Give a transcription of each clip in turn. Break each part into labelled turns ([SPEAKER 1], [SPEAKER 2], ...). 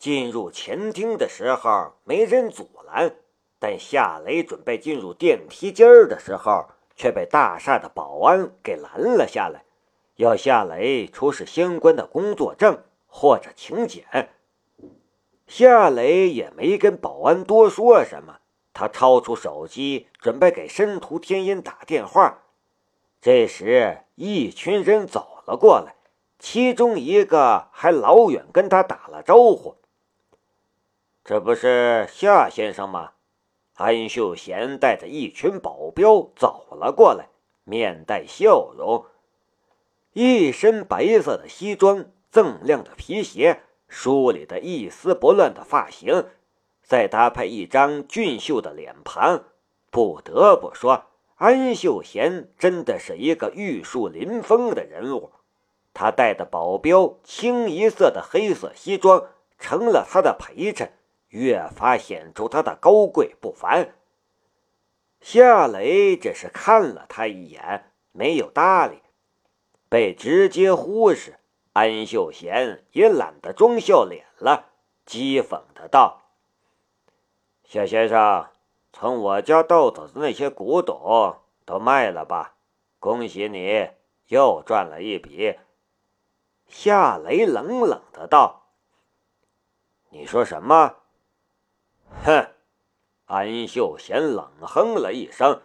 [SPEAKER 1] 进入前厅的时候没人阻拦，但夏雷准备进入电梯间的时候，却被大厦的保安给拦了下来，要夏雷出示相关的工作证或者请柬。夏雷也没跟保安多说什么，他掏出手机准备给申屠天音打电话。这时，一群人走了过来，其中一个还老远跟他打了招呼。这不是夏先生吗？安秀贤带着一群保镖走了过来，面带笑容，一身白色的西装，锃亮的皮鞋，梳理的一丝不乱的发型，再搭配一张俊秀的脸庞，不得不说，安秀贤真的是一个玉树临风的人物。他带的保镖清一色的黑色西装，成了他的陪衬。越发显出他的高贵不凡。夏雷只是看了他一眼，没有搭理，被直接忽视。安秀贤也懒得装笑脸了，讥讽的道：“夏先生，从我家盗走的那些古董都卖了吧？恭喜你，又赚了一笔。”夏雷冷冷的道：“你说什么？”哼，安秀贤冷哼了一声。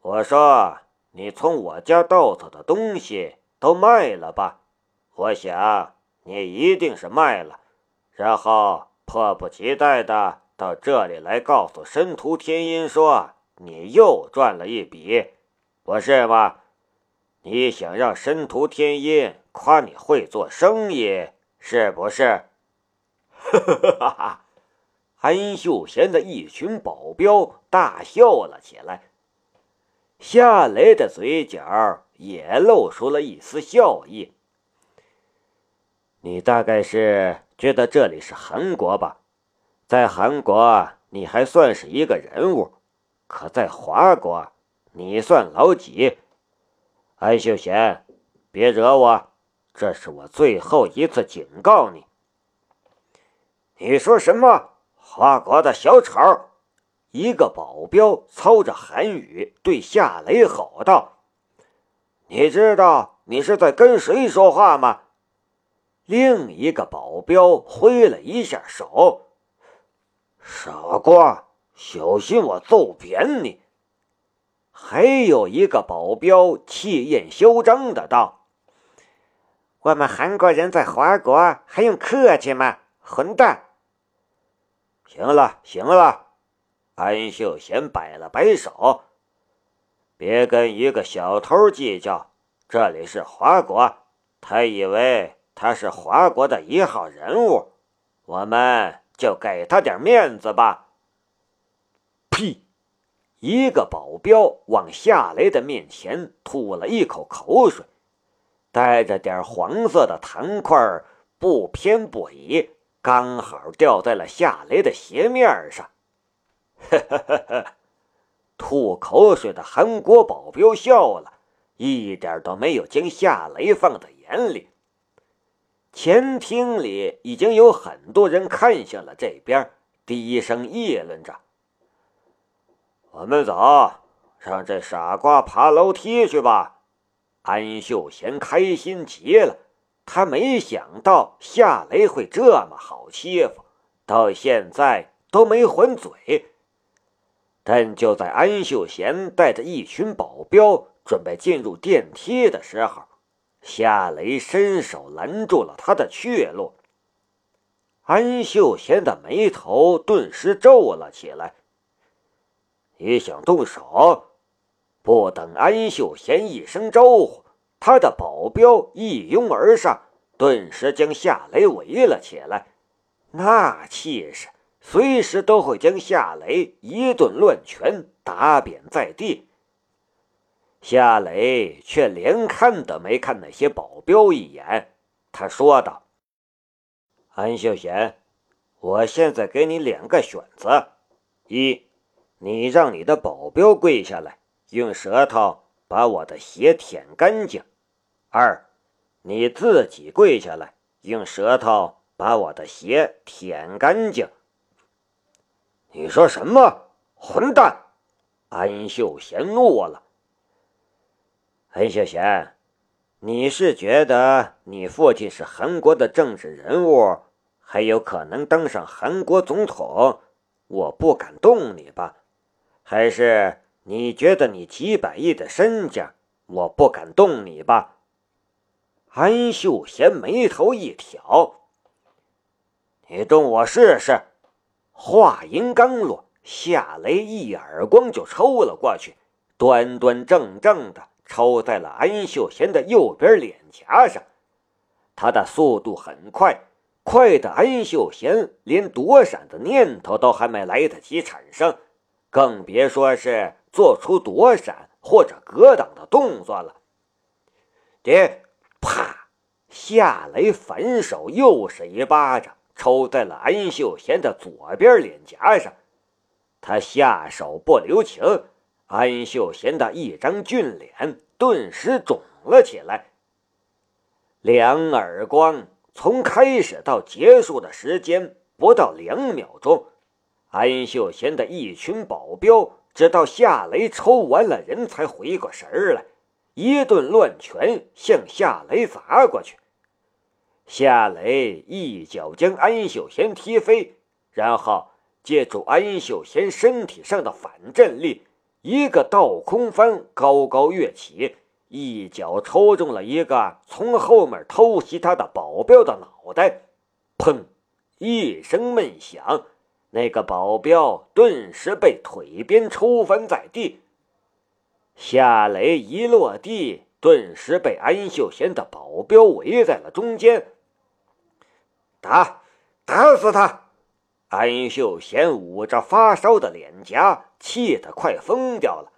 [SPEAKER 1] 我说：“你从我家盗走的东西都卖了吧？我想你一定是卖了，然后迫不及待的到这里来告诉申屠天音说你又赚了一笔，不是吗？你想让申屠天音夸你会做生意，是不是？”哈哈哈哈安秀贤的一群保镖大笑了起来，夏雷的嘴角也露出了一丝笑意。你大概是觉得这里是韩国吧？在韩国你还算是一个人物，可在华国你算老几？安秀贤，别惹我，这是我最后一次警告你。你说什么？华国的小丑！一个保镖操着韩语对夏雷吼道：“你知道你是在跟谁说话吗？”另一个保镖挥了一下手：“傻瓜，小心我揍扁你！”还有一个保镖气焰嚣张的道：“我们韩国人在华国还用客气吗？混蛋！”行了，行了，安秀贤摆了摆手，别跟一个小偷计较。这里是华国，他以为他是华国的一号人物，我们就给他点面子吧。呸！一个保镖往夏雷的面前吐了一口口水，带着点黄色的糖块，不偏不倚。刚好掉在了夏雷的鞋面上，呵呵呵呵，吐口水的韩国保镖笑了，一点都没有将夏雷放在眼里。前厅里已经有很多人看向了这边，低声议论着：“我们走，让这傻瓜爬楼梯去吧。”安秀贤开心极了。他没想到夏雷会这么好欺负，到现在都没还嘴。但就在安秀贤带着一群保镖准备进入电梯的时候，夏雷伸手拦住了他的去路。安秀贤的眉头顿时皱了起来。你想动手？不等安秀贤一声招呼。他的保镖一拥而上，顿时将夏雷围了起来。那气势，随时都会将夏雷一顿乱拳打扁在地。夏雷却连看都没看那些保镖一眼，他说道：“安秀贤，我现在给你两个选择：一，你让你的保镖跪下来，用舌头。”把我的鞋舔干净。二，你自己跪下来，用舌头把我的鞋舔干净。你说什么？混蛋！安秀贤怒了。安秀贤，你是觉得你父亲是韩国的政治人物，还有可能当上韩国总统，我不敢动你吧？还是你觉得你几百亿的身家，我不敢动你吧？安秀贤眉头一挑：“你动我试试。”话音刚落，夏雷一耳光就抽了过去，端端正正的抽在了安秀贤的右边脸颊上。他的速度很快，快的安秀贤连躲闪的念头都还没来得及产生，更别说是做出躲闪或者格挡的动作了。爹，啪！夏雷反手又是一巴掌。抽在了安秀贤的左边脸颊上，他下手不留情，安秀贤的一张俊脸顿时肿了起来。两耳光从开始到结束的时间不到两秒钟，安秀贤的一群保镖直到夏雷抽完了人才回过神儿来，一顿乱拳向夏雷砸过去。夏雷一脚将安秀贤踢飞，然后借助安秀贤身体上的反震力，一个倒空翻，高高跃起，一脚抽中了一个从后面偷袭他的保镖的脑袋。砰！一声闷响，那个保镖顿时被腿边抽翻在地。夏雷一落地，顿时被安秀贤的保镖围在了中间。打，打死他！安秀贤捂着发烧的脸颊，气得快疯掉了。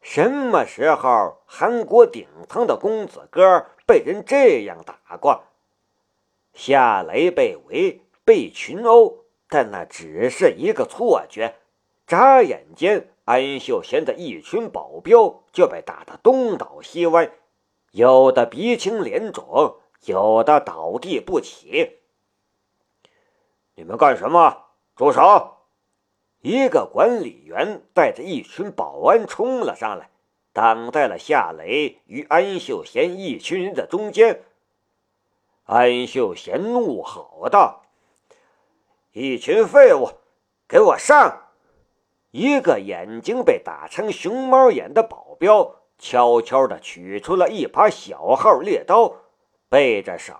[SPEAKER 1] 什么时候韩国顶层的公子哥被人这样打过？夏雷被围、被群殴，但那只是一个错觉。眨眼间，安秀贤的一群保镖就被打得东倒西歪，有的鼻青脸肿，有的倒地不起。你们干什么？住手！一个管理员带着一群保安冲了上来，挡在了夏雷与安秀贤一群人的中间。安秀贤怒吼道：“一群废物，给我上！”一个眼睛被打成熊猫眼的保镖悄悄地取出了一把小号猎刀，背着手，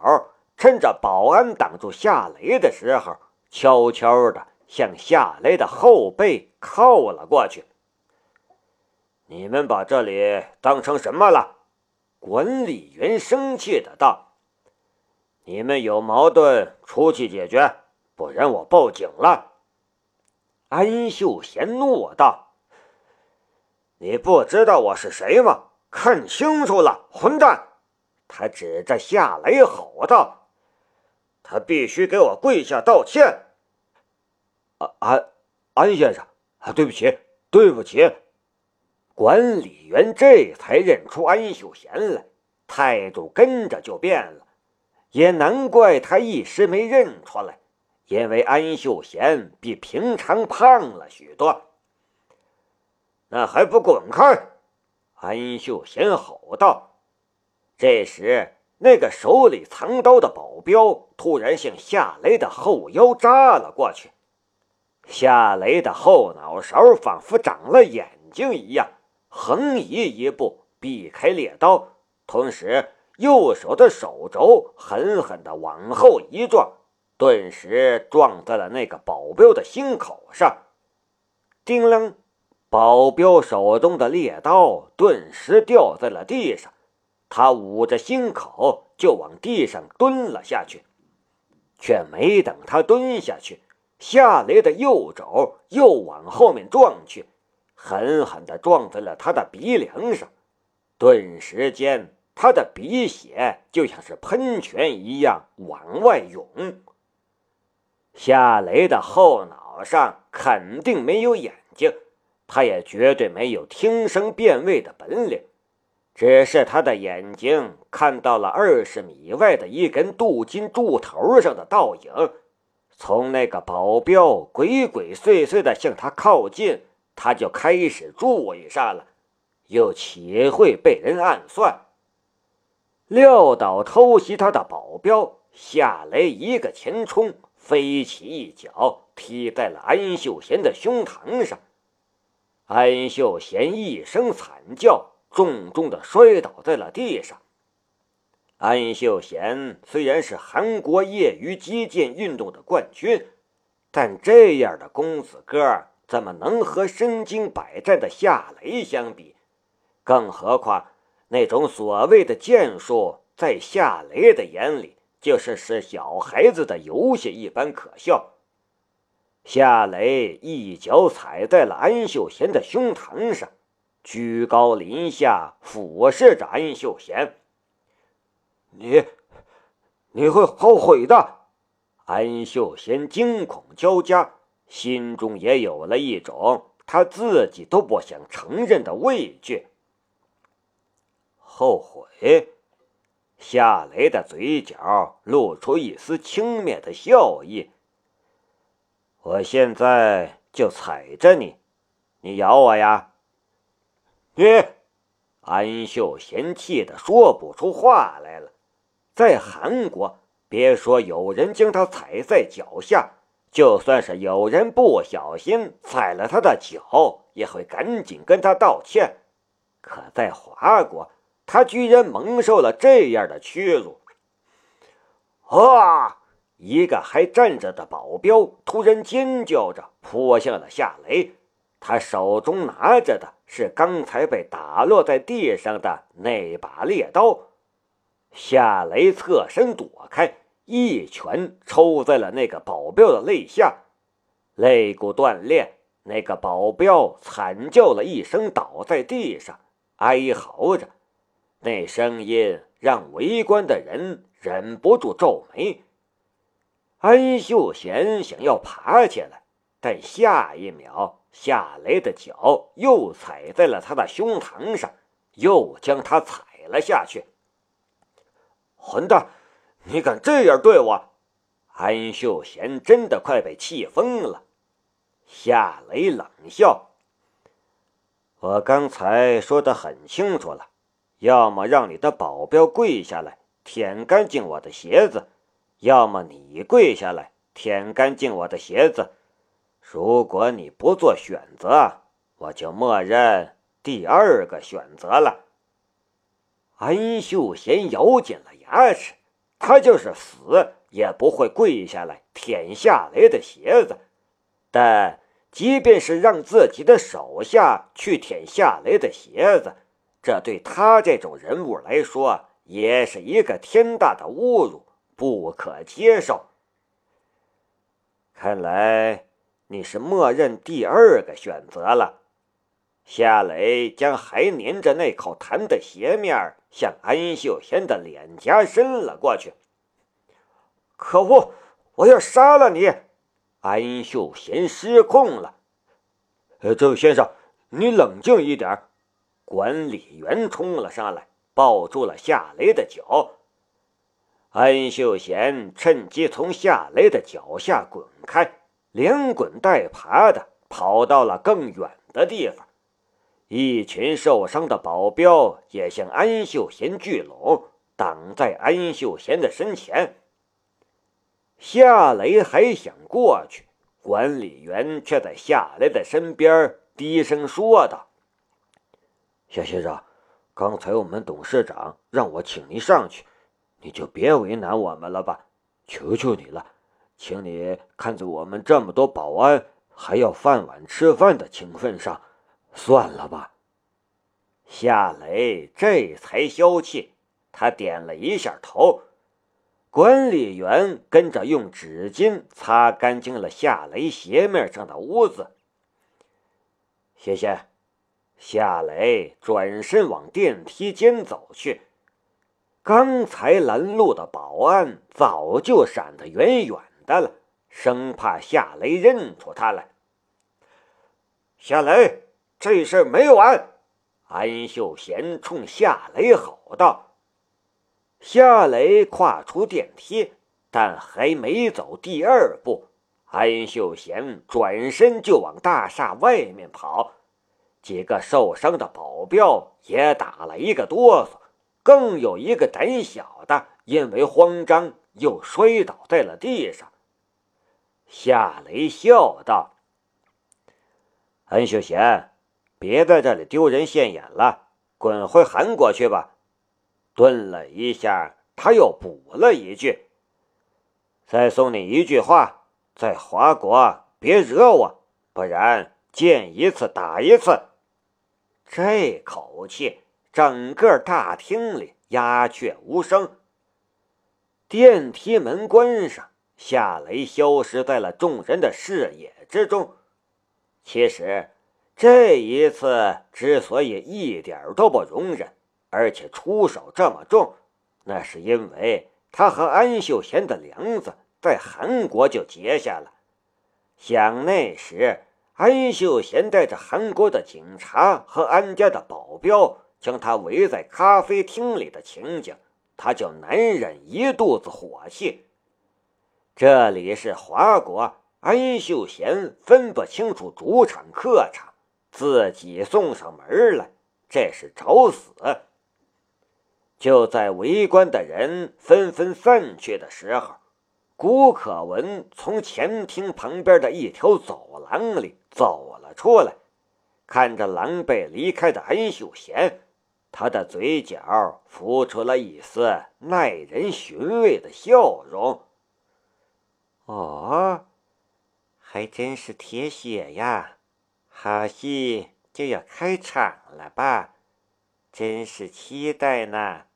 [SPEAKER 1] 趁着保安挡住夏雷的时候。悄悄地向夏雷的后背靠了过去。你们把这里当成什么了？管理员生气的道：“你们有矛盾出去解决，不然我报警了。”安秀贤怒道：“你不知道我是谁吗？看清楚了，混蛋！”他指着夏雷吼道：“他必须给我跪下道歉。”安安先生，啊，对不起，对不起。管理员这才认出安秀贤来，态度跟着就变了。也难怪他一时没认出来，因为安秀贤比平常胖了许多。那还不滚开！安秀贤吼道。这时，那个手里藏刀的保镖突然向夏雷的后腰扎了过去。夏雷的后脑勺仿佛长了眼睛一样，横移一步避开猎刀，同时右手的手肘狠狠地往后一撞，顿时撞在了那个保镖的心口上。叮啷，保镖手中的猎刀顿时掉在了地上，他捂着心口就往地上蹲了下去，却没等他蹲下去。夏雷的右肘又往后面撞去，狠狠地撞在了他的鼻梁上，顿时间，他的鼻血就像是喷泉一样往外涌。夏雷的后脑上肯定没有眼睛，他也绝对没有听声辨位的本领，只是他的眼睛看到了二十米外的一根镀金柱头上的倒影。从那个保镖鬼鬼祟祟的向他靠近，他就开始注意上了，又岂会被人暗算？撂倒偷袭他的保镖，夏雷一个前冲，飞起一脚踢在了安秀贤的胸膛上。安秀贤一声惨叫，重重的摔倒在了地上。安秀贤虽然是韩国业余击剑运动的冠军，但这样的公子哥怎么能和身经百战的夏雷相比？更何况那种所谓的剑术，在夏雷的眼里就是是小孩子的游戏一般可笑。夏雷一脚踩在了安秀贤的胸膛上，居高临下俯视着安秀贤。你，你会后悔的。安秀贤惊恐交加，心中也有了一种他自己都不想承认的畏惧。后悔？夏雷的嘴角露出一丝轻蔑的笑意。我现在就踩着你，你咬我呀！你，安秀贤气的说不出话来了。在韩国，别说有人将他踩在脚下，就算是有人不小心踩了他的脚，也会赶紧跟他道歉。可在华国，他居然蒙受了这样的屈辱！啊！一个还站着的保镖突然尖叫着扑向了夏雷，他手中拿着的是刚才被打落在地上的那把猎刀。夏雷侧身躲开，一拳抽在了那个保镖的肋下，肋骨断裂，那个保镖惨叫了一声，倒在地上，哀嚎着，那声音让围观的人忍不住皱眉。安秀贤想要爬起来，但下一秒，夏雷的脚又踩在了他的胸膛上，又将他踩了下去。混蛋，你敢这样对我！安秀贤真的快被气疯了。夏雷冷笑：“我刚才说的很清楚了，要么让你的保镖跪下来舔干净我的鞋子。”要么你跪下来舔干净我的鞋子，如果你不做选择，我就默认第二个选择了。安秀贤咬紧了牙齿，他就是死也不会跪下来舔夏雷的鞋子。但即便是让自己的手下去舔夏雷的鞋子，这对他这种人物来说也是一个天大的侮辱。不可接受。看来你是默认第二个选择了。夏雷将还粘着那口痰的鞋面向安秀贤的脸颊伸了过去。可恶！我要杀了你！安秀贤失控了。呃，这位先生，你冷静一点。管理员冲了上来，抱住了夏雷的脚。安秀贤趁机从夏雷的脚下滚开，连滚带爬的跑到了更远的地方。一群受伤的保镖也向安秀贤聚拢，挡在安秀贤的身前。夏雷还想过去，管理员却在夏雷的身边低声说道：“夏先生，刚才我们董事长让我请您上去。”你就别为难我们了吧，求求你了，请你看在我们这么多保安还要饭碗吃饭的情分上，算了吧。夏雷这才消气，他点了一下头。管理员跟着用纸巾擦干净了夏雷鞋面上的污渍。谢谢。夏雷转身往电梯间走去。刚才拦路的保安早就闪得远远的了，生怕夏雷认出他来。夏雷，这事没完！安秀贤冲夏雷吼道：“夏雷跨出电梯，但还没走第二步，安秀贤转身就往大厦外面跑。几个受伤的保镖也打了一个哆嗦，更有一个胆小的，因为慌张又摔倒在了地上。”夏雷笑道：“安秀贤。”别在这里丢人现眼了，滚回韩国去吧。顿了一下，他又补了一句：“再送你一句话，在华国别惹我，不然见一次打一次。”这口气，整个大厅里鸦雀无声。电梯门关上，夏雷消失在了众人的视野之中。其实。这一次之所以一点都不容忍，而且出手这么重，那是因为他和安秀贤的梁子在韩国就结下了。想那时安秀贤带着韩国的警察和安家的保镖将他围在咖啡厅里的情景，他就难忍一肚子火气。这里是华国，安秀贤分不清楚主场客场。自己送上门来，这是找死！就在围观的人纷纷散去的时候，古可文从前厅旁边的一条走廊里走了出来，看着狼狈离开的安秀贤，他的嘴角浮出了一丝耐人寻味的笑容。哦，还真是铁血呀！好戏就要开场了吧，真是期待呢。